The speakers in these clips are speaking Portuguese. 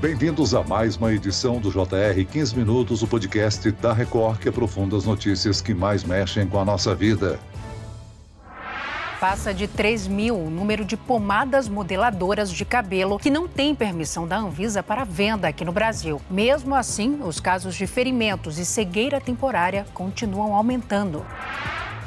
Bem-vindos a mais uma edição do JR 15 Minutos, o podcast da Record que aprofunda as notícias que mais mexem com a nossa vida. Passa de 3 mil o número de pomadas modeladoras de cabelo que não têm permissão da Anvisa para venda aqui no Brasil. Mesmo assim, os casos de ferimentos e cegueira temporária continuam aumentando.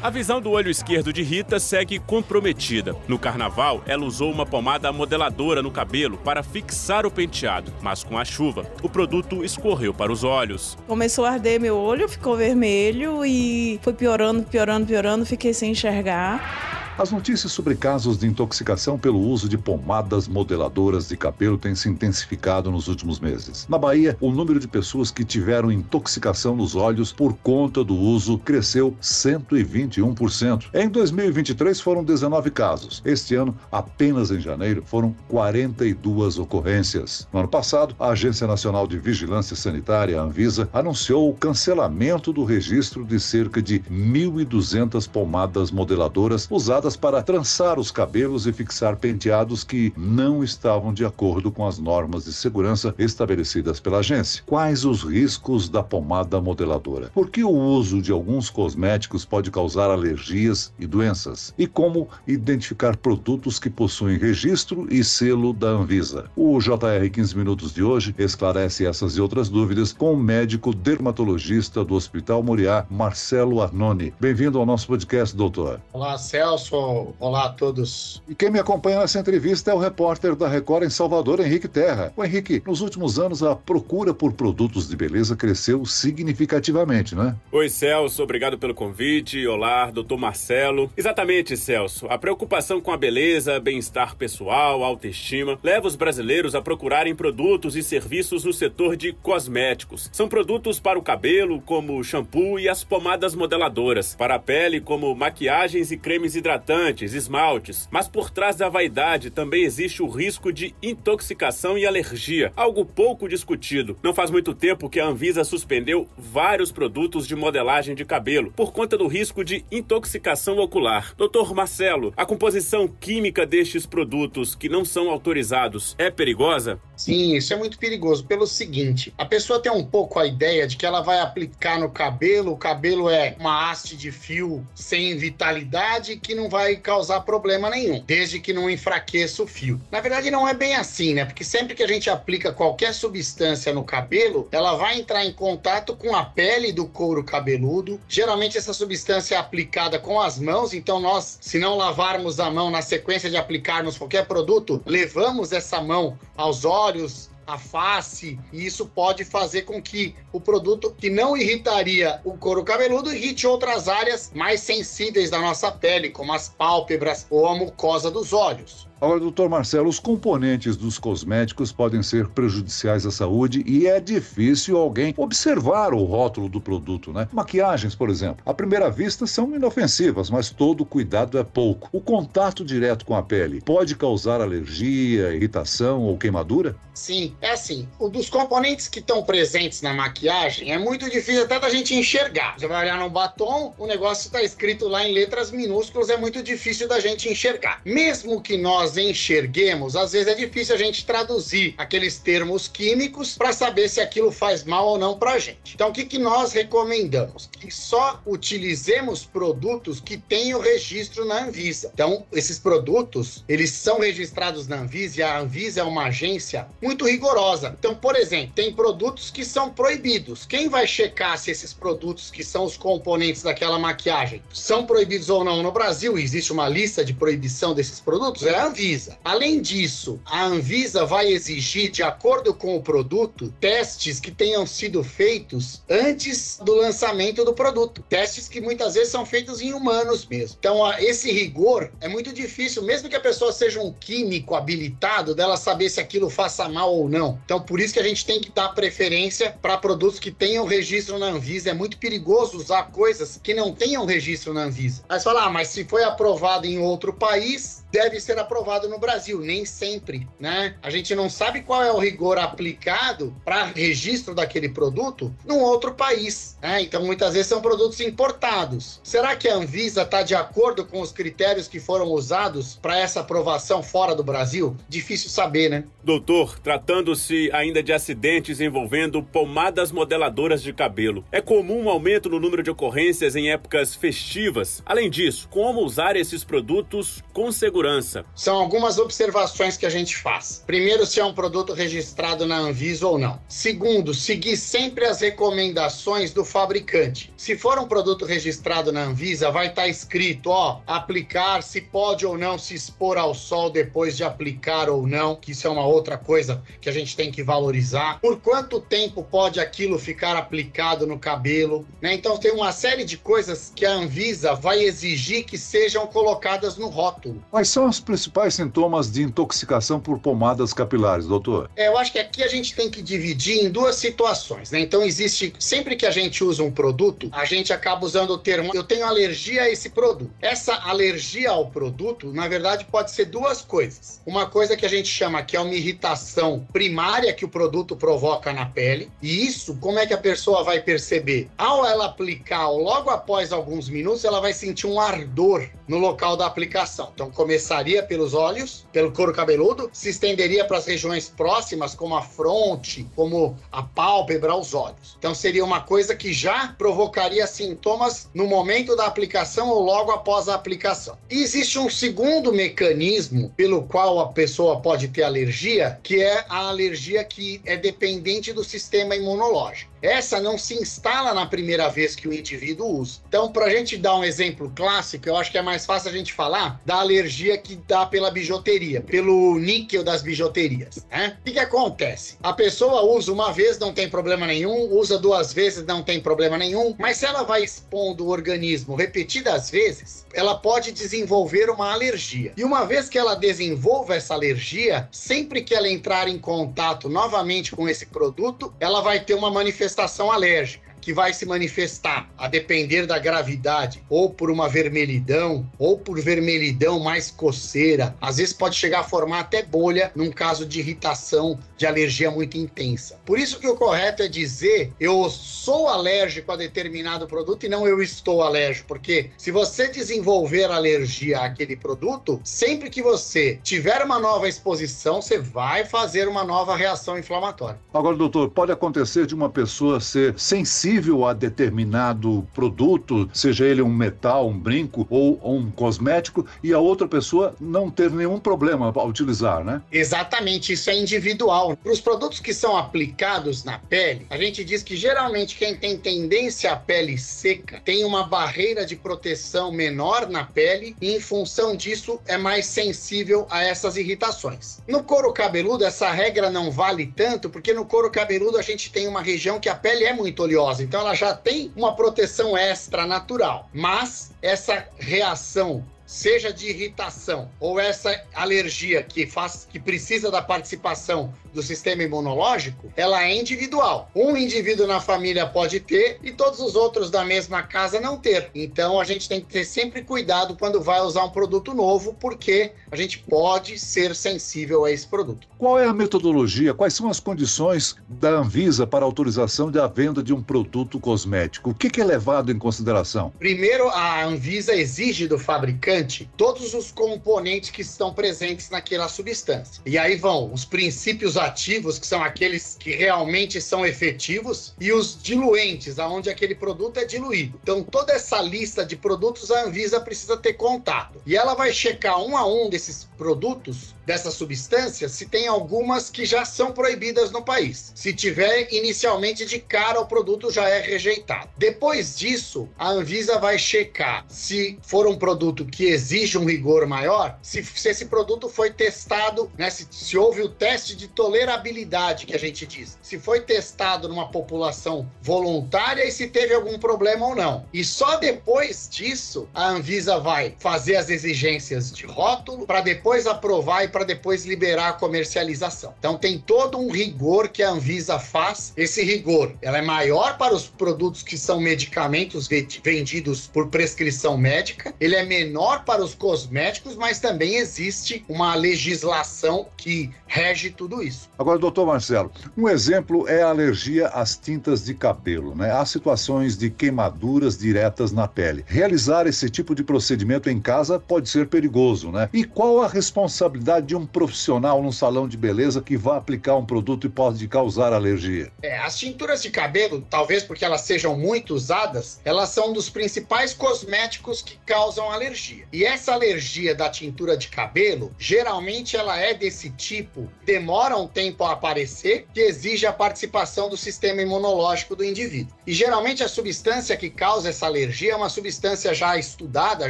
A visão do olho esquerdo de Rita segue comprometida. No carnaval, ela usou uma pomada modeladora no cabelo para fixar o penteado, mas com a chuva, o produto escorreu para os olhos. Começou a arder meu olho, ficou vermelho e foi piorando, piorando, piorando, fiquei sem enxergar. As notícias sobre casos de intoxicação pelo uso de pomadas modeladoras de cabelo têm se intensificado nos últimos meses. Na Bahia, o número de pessoas que tiveram intoxicação nos olhos por conta do uso cresceu 121%. Em 2023 foram 19 casos. Este ano, apenas em janeiro, foram 42 ocorrências. No ano passado, a Agência Nacional de Vigilância Sanitária, a Anvisa, anunciou o cancelamento do registro de cerca de 1.200 pomadas modeladoras usadas usadas para trançar os cabelos e fixar penteados que não estavam de acordo com as normas de segurança estabelecidas pela agência. Quais os riscos da pomada modeladora? Por que o uso de alguns cosméticos pode causar alergias e doenças? E como identificar produtos que possuem registro e selo da Anvisa? O JR 15 Minutos de hoje esclarece essas e outras dúvidas com o médico dermatologista do Hospital Moriá, Marcelo Arnone. Bem-vindo ao nosso podcast, doutor. Olá, Celso. Olá a todos. E quem me acompanha nessa entrevista é o repórter da Record em Salvador, Henrique Terra. O Henrique, nos últimos anos a procura por produtos de beleza cresceu significativamente, não é? Oi, Celso, obrigado pelo convite. Olá, doutor Marcelo. Exatamente, Celso. A preocupação com a beleza, bem-estar pessoal, autoestima, leva os brasileiros a procurarem produtos e serviços no setor de cosméticos. São produtos para o cabelo, como o shampoo e as pomadas modeladoras, para a pele, como maquiagens e cremes hidratantes hidratantes, esmaltes. Mas por trás da vaidade também existe o risco de intoxicação e alergia, algo pouco discutido. Não faz muito tempo que a Anvisa suspendeu vários produtos de modelagem de cabelo por conta do risco de intoxicação ocular. Doutor Marcelo, a composição química destes produtos que não são autorizados é perigosa? Sim, isso é muito perigoso. Pelo seguinte, a pessoa tem um pouco a ideia de que ela vai aplicar no cabelo, o cabelo é uma haste de fio sem vitalidade que não vai causar problema nenhum, desde que não enfraqueça o fio. Na verdade, não é bem assim, né? Porque sempre que a gente aplica qualquer substância no cabelo, ela vai entrar em contato com a pele do couro cabeludo. Geralmente, essa substância é aplicada com as mãos, então nós, se não lavarmos a mão na sequência de aplicarmos qualquer produto, levamos essa mão aos olhos a face, e isso pode fazer com que o produto que não irritaria o couro cabeludo irrite outras áreas mais sensíveis da nossa pele, como as pálpebras ou a mucosa dos olhos. Agora, doutor Marcelo, os componentes dos cosméticos podem ser prejudiciais à saúde e é difícil alguém observar o rótulo do produto, né? Maquiagens, por exemplo, à primeira vista são inofensivas, mas todo cuidado é pouco. O contato direto com a pele pode causar alergia, irritação ou queimadura? Sim, é assim. O dos componentes que estão presentes na maquiagem é muito difícil até da gente enxergar. Você vai olhar no batom, o negócio está escrito lá em letras minúsculas, é muito difícil da gente enxergar. Mesmo que nós nós enxerguemos, às vezes é difícil a gente traduzir aqueles termos químicos para saber se aquilo faz mal ou não para a gente. Então, o que, que nós recomendamos? Que só utilizemos produtos que tenham registro na Anvisa. Então, esses produtos, eles são registrados na Anvisa e a Anvisa é uma agência muito rigorosa. Então, por exemplo, tem produtos que são proibidos. Quem vai checar se esses produtos que são os componentes daquela maquiagem são proibidos ou não no Brasil? Existe uma lista de proibição desses produtos? É a Anvisa. Anvisa. Além disso, a Anvisa vai exigir, de acordo com o produto, testes que tenham sido feitos antes do lançamento do produto. Testes que muitas vezes são feitos em humanos mesmo. Então, esse rigor é muito difícil, mesmo que a pessoa seja um químico habilitado, dela saber se aquilo faça mal ou não. Então, por isso que a gente tem que dar preferência para produtos que tenham registro na Anvisa. É muito perigoso usar coisas que não tenham registro na Anvisa. Aí você fala, ah, mas se foi aprovado em outro país, deve ser aprovado aprovado no Brasil, nem sempre, né? A gente não sabe qual é o rigor aplicado para registro daquele produto num outro país, né? Então muitas vezes são produtos importados. Será que a Anvisa está de acordo com os critérios que foram usados para essa aprovação fora do Brasil? Difícil saber, né? Doutor, tratando-se ainda de acidentes envolvendo pomadas modeladoras de cabelo, é comum um aumento no número de ocorrências em épocas festivas. Além disso, como usar esses produtos com segurança? São algumas observações que a gente faz. Primeiro, se é um produto registrado na Anvisa ou não. Segundo, seguir sempre as recomendações do fabricante. Se for um produto registrado na Anvisa, vai estar tá escrito, ó, aplicar, se pode ou não se expor ao sol depois de aplicar ou não, que isso é uma outra coisa que a gente tem que valorizar. Por quanto tempo pode aquilo ficar aplicado no cabelo, né? Então tem uma série de coisas que a Anvisa vai exigir que sejam colocadas no rótulo. Quais são os principais sintomas de intoxicação por pomadas capilares, doutor? É, eu acho que aqui a gente tem que dividir em duas situações, né? Então existe, sempre que a gente usa um produto, a gente acaba usando o termo eu tenho alergia a esse produto. Essa alergia ao produto, na verdade, pode ser duas coisas. Uma coisa que a gente chama que é uma irritação primária que o produto provoca na pele, e isso, como é que a pessoa vai perceber? Ao ela aplicar, logo após alguns minutos, ela vai sentir um ardor no local da aplicação. Então começaria pelos olhos, pelo couro cabeludo, se estenderia para as regiões próximas, como a fronte, como a pálpebra, os olhos. Então seria uma coisa que já provocaria sintomas no momento da aplicação ou logo após a aplicação. E existe um segundo mecanismo pelo qual a pessoa pode ter alergia, que é a alergia que é dependente do sistema imunológico. Essa não se instala na primeira vez que o indivíduo usa. Então, para a gente dar um exemplo clássico, eu acho que é mais fácil a gente falar da alergia que dá pela bijuteria, pelo níquel das bijuterias. Né? O que, que acontece? A pessoa usa uma vez, não tem problema nenhum, usa duas vezes, não tem problema nenhum, mas se ela vai expondo o organismo repetidas vezes, ela pode desenvolver uma alergia. E uma vez que ela desenvolva essa alergia, sempre que ela entrar em contato novamente com esse produto, ela vai ter uma manifestação alérgica que vai se manifestar, a depender da gravidade, ou por uma vermelhidão, ou por vermelhidão mais coceira. Às vezes pode chegar a formar até bolha num caso de irritação, de alergia muito intensa. Por isso que o correto é dizer eu sou alérgico a determinado produto e não eu estou alérgico, porque se você desenvolver alergia àquele produto, sempre que você tiver uma nova exposição, você vai fazer uma nova reação inflamatória. Agora, doutor, pode acontecer de uma pessoa ser sensível sensível a determinado produto, seja ele um metal, um brinco ou um cosmético, e a outra pessoa não ter nenhum problema ao utilizar, né? Exatamente, isso é individual. Para os produtos que são aplicados na pele, a gente diz que geralmente quem tem tendência à pele seca tem uma barreira de proteção menor na pele e, em função disso, é mais sensível a essas irritações. No couro cabeludo, essa regra não vale tanto, porque no couro cabeludo a gente tem uma região que a pele é muito oleosa então ela já tem uma proteção extra natural. Mas essa reação seja de irritação ou essa alergia que faz que precisa da participação do sistema imunológico, ela é individual. Um indivíduo na família pode ter e todos os outros da mesma casa não ter. Então a gente tem que ter sempre cuidado quando vai usar um produto novo, porque a gente pode ser sensível a esse produto. Qual é a metodologia? Quais são as condições da Anvisa para autorização da venda de um produto cosmético? O que é levado em consideração? Primeiro, a Anvisa exige do fabricante todos os componentes que estão presentes naquela substância. E aí vão os princípios ativos, que são aqueles que realmente são efetivos, e os diluentes, aonde aquele produto é diluído. Então, toda essa lista de produtos a Anvisa precisa ter contato. E ela vai checar um a um desses produtos, dessas substâncias, se tem algumas que já são proibidas no país. Se tiver, inicialmente de cara o produto já é rejeitado. Depois disso, a Anvisa vai checar se for um produto que exige um rigor maior, se, se esse produto foi testado, né, se, se houve o teste de tolerabilidade que a gente diz. Se foi testado numa população voluntária e se teve algum problema ou não. E só depois disso a Anvisa vai fazer as exigências de rótulo para depois aprovar e para para depois liberar a comercialização. Então tem todo um rigor que a Anvisa faz. Esse rigor, ela é maior para os produtos que são medicamentos vendidos por prescrição médica, ele é menor para os cosméticos, mas também existe uma legislação que rege tudo isso. Agora, doutor Marcelo, um exemplo é a alergia às tintas de cabelo, né? Há situações de queimaduras diretas na pele. Realizar esse tipo de procedimento em casa pode ser perigoso, né? E qual a responsabilidade de um profissional num salão de beleza que vá aplicar um produto e pode causar alergia? É, as tinturas de cabelo, talvez porque elas sejam muito usadas, elas são um dos principais cosméticos que causam alergia. E essa alergia da tintura de cabelo, geralmente ela é desse tipo, demora um tempo a aparecer, que exige a participação do sistema imunológico do indivíduo. E geralmente a substância que causa essa alergia é uma substância já estudada,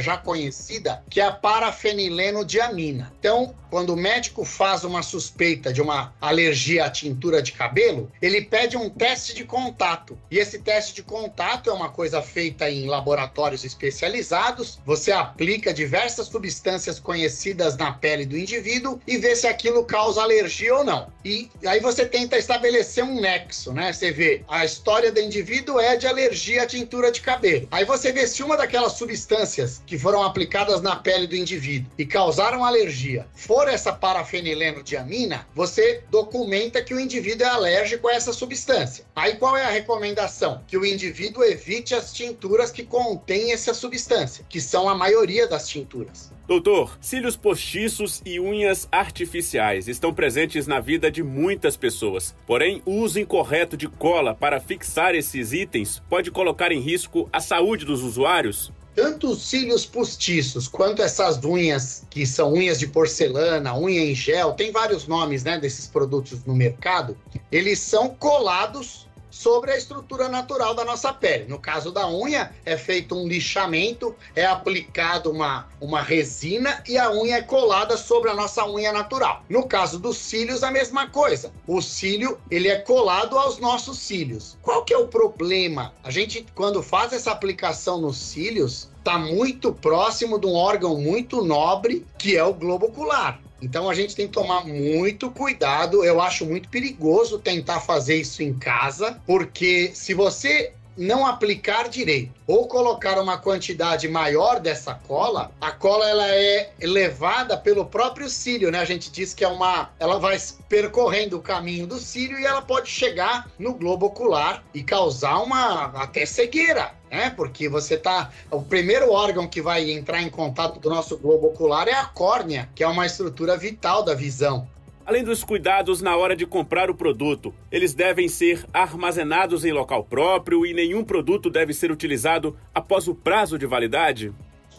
já conhecida, que é a parafenileno-diamina. Então, quando o médico faz uma suspeita de uma alergia à tintura de cabelo, ele pede um teste de contato. E esse teste de contato é uma coisa feita em laboratórios especializados. Você aplica diversas substâncias conhecidas na pele do indivíduo e vê se aquilo causa alergia ou não. E aí você tenta estabelecer um nexo, né? Você vê a história do indivíduo é de alergia à tintura de cabelo. Aí você vê se uma daquelas substâncias que foram aplicadas na pele do indivíduo e causaram alergia for essa parafenileno-diamina, você documenta que o indivíduo é alérgico a essa substância. Aí qual é a recomendação? Que o indivíduo evite as tinturas que contêm essa substância, que são a maioria das tinturas. Doutor, cílios postiços e unhas artificiais estão presentes na vida de muitas pessoas. Porém, o uso incorreto de cola para fixar esses itens pode colocar em risco a saúde dos usuários? Tanto os cílios postiços quanto essas unhas que são unhas de porcelana, unha em gel, tem vários nomes, né, desses produtos no mercado, eles são colados sobre a estrutura natural da nossa pele. No caso da unha, é feito um lixamento, é aplicado uma, uma resina e a unha é colada sobre a nossa unha natural. No caso dos cílios, a mesma coisa. O cílio, ele é colado aos nossos cílios. Qual que é o problema? A gente, quando faz essa aplicação nos cílios, está muito próximo de um órgão muito nobre, que é o globo ocular. Então a gente tem que tomar muito cuidado. Eu acho muito perigoso tentar fazer isso em casa, porque se você não aplicar direito ou colocar uma quantidade maior dessa cola, a cola ela é levada pelo próprio cílio, né? A gente diz que é uma, ela vai percorrendo o caminho do cílio e ela pode chegar no globo ocular e causar uma até cegueira né? Porque você tá. O primeiro órgão que vai entrar em contato do nosso globo ocular é a córnea, que é uma estrutura vital da visão. Além dos cuidados na hora de comprar o produto, eles devem ser armazenados em local próprio e nenhum produto deve ser utilizado após o prazo de validade?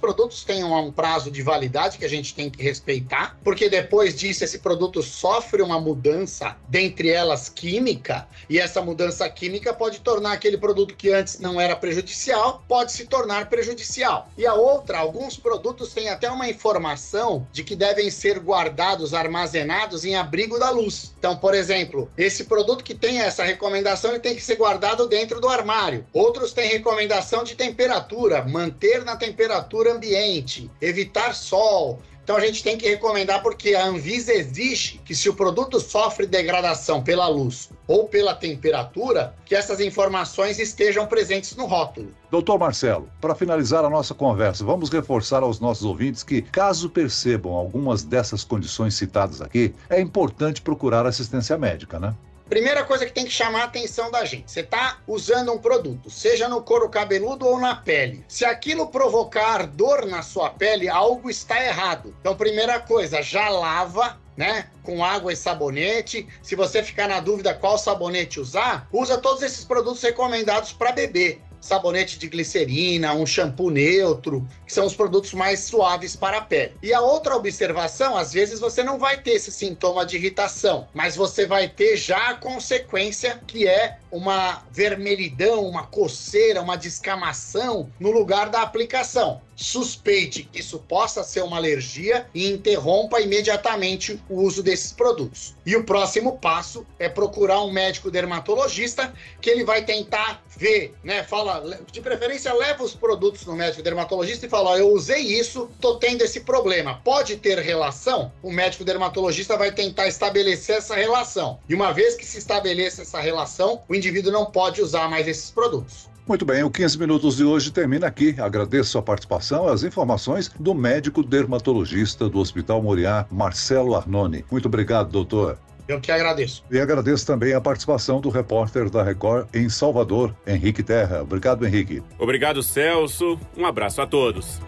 Produtos têm um prazo de validade que a gente tem que respeitar, porque depois disso esse produto sofre uma mudança, dentre elas química, e essa mudança química pode tornar aquele produto que antes não era prejudicial, pode se tornar prejudicial. E a outra, alguns produtos têm até uma informação de que devem ser guardados, armazenados em abrigo da luz. Então, por exemplo, esse produto que tem essa recomendação, ele tem que ser guardado dentro do armário. Outros têm recomendação de temperatura, manter na temperatura ambiente, evitar sol. Então a gente tem que recomendar porque a Anvisa exige que se o produto sofre degradação pela luz ou pela temperatura, que essas informações estejam presentes no rótulo. Doutor Marcelo, para finalizar a nossa conversa, vamos reforçar aos nossos ouvintes que, caso percebam algumas dessas condições citadas aqui, é importante procurar assistência médica, né? Primeira coisa que tem que chamar a atenção da gente: você está usando um produto, seja no couro cabeludo ou na pele. Se aquilo provocar dor na sua pele, algo está errado. Então, primeira coisa, já lava né? Com água e sabonete. Se você ficar na dúvida qual sabonete usar, usa todos esses produtos recomendados para beber sabonete de glicerina, um shampoo neutro, que são os produtos mais suaves para a pele. E a outra observação, às vezes você não vai ter esse sintoma de irritação, mas você vai ter já a consequência que é uma vermelhidão, uma coceira, uma descamação no lugar da aplicação. Suspeite que isso possa ser uma alergia e interrompa imediatamente o uso desses produtos. E o próximo passo é procurar um médico dermatologista que ele vai tentar ver, né? Fala, de preferência, leva os produtos no médico dermatologista e fala: eu usei isso, tô tendo esse problema. Pode ter relação? O médico dermatologista vai tentar estabelecer essa relação. E uma vez que se estabeleça essa relação, o indivíduo não pode usar mais esses produtos. Muito bem, o 15 Minutos de hoje termina aqui. Agradeço a participação e as informações do médico dermatologista do Hospital Moriá, Marcelo Arnone. Muito obrigado, doutor. Eu que agradeço. E agradeço também a participação do repórter da Record em Salvador, Henrique Terra. Obrigado, Henrique. Obrigado, Celso. Um abraço a todos.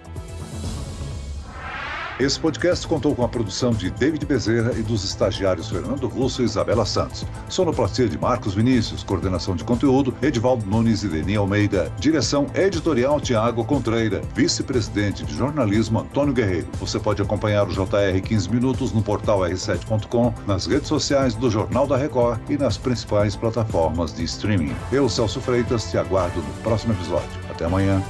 Esse podcast contou com a produção de David Bezerra e dos estagiários Fernando Russo e Isabela Santos. Sonoplastia de Marcos Vinícius, coordenação de conteúdo Edivaldo Nunes e Leni Almeida, direção editorial Tiago Contreira, vice-presidente de jornalismo Antônio Guerreiro. Você pode acompanhar o JR 15 Minutos no portal r7.com, nas redes sociais do Jornal da Record e nas principais plataformas de streaming. Eu, Celso Freitas, te aguardo no próximo episódio. Até amanhã.